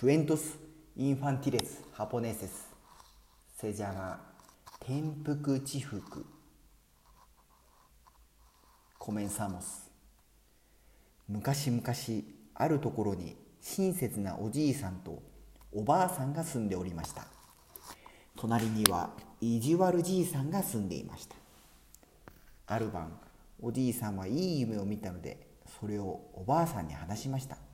Cuentos infantiles japoneses. Se llama 転覆地福 Comenzamos. 昔々あるところに親切なおじいさんとおばあさんが住んでおりました隣には意地悪じいさんが住んでいましたある晩おじいさんはいい夢を見たのでそれをおばあさんに話しました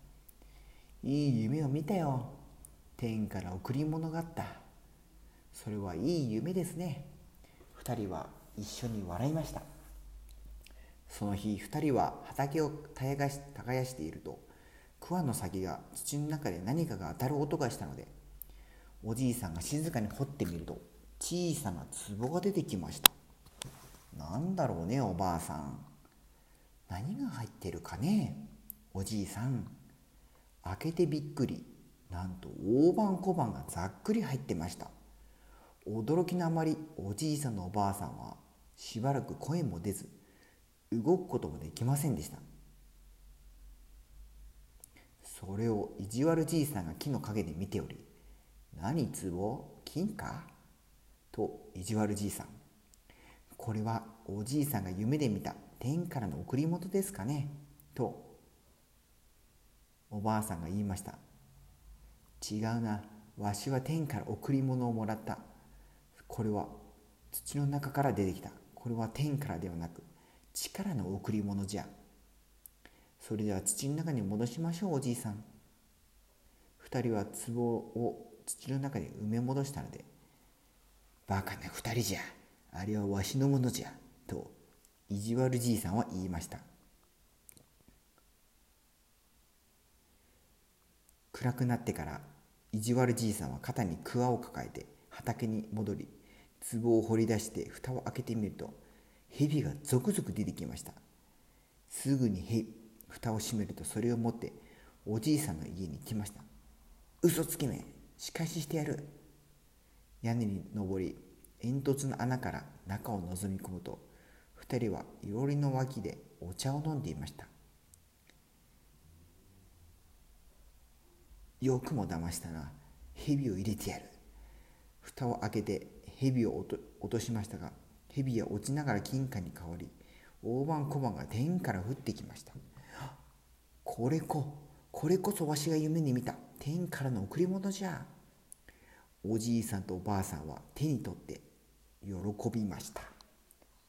いい夢を見たよ。天から贈り物があった。それはいい夢ですね。2人は一緒に笑いました。その日2人は畑を耕し耕していると桑の先が土の中で何かが当たる音がしたのでおじいさんが静かに掘ってみると小さな壺が出てきました。なんだろうねおばあさん。何が入ってるかねおじいさん。開けてびっくり。なんと大判小判がざっくり入ってました。驚きのあまりおじいさんのおばあさんはしばらく声も出ず動くこともできませんでした。それを意地悪じいさんが木の陰で見ており「何壺？金か?」と意地悪じいさんこれはおじいさんが夢で見た天からの贈り物ですかね？とおばあさんが言いました。違うな。わしは天から贈り物をもらった。これは土の中から出てきた。これは天からではなく力の贈り物じゃ。それでは土の中に戻しましょうおじいさん。二人は壺を土の中に埋め戻したのでバカな二人じゃ。あれはわしのものじゃ。と意地悪じいさんは言いました。暗くなってから意地悪じいさんは肩に桑を抱えて畑に戻り壺を掘り出して蓋を開けてみると蛇が続々出てきました。すぐに蓋を閉めるとそれを持っておじいさんの家に来ました。嘘つきめ仕返ししてやる。屋根に登り煙突の穴から中を覗み込むと二人はいろりの脇でお茶を飲んでいました。よくも騙したな。蛇を入れてやる。蓋を開けて蛇を落としましたが蛇は落ちながら金貨に変わり大判小判が天から降ってきました。これここれこそわしが夢に見た。天からの贈り物じゃ。おじいさんとおばあさんは手に取って喜びました。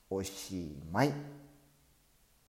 おしまい。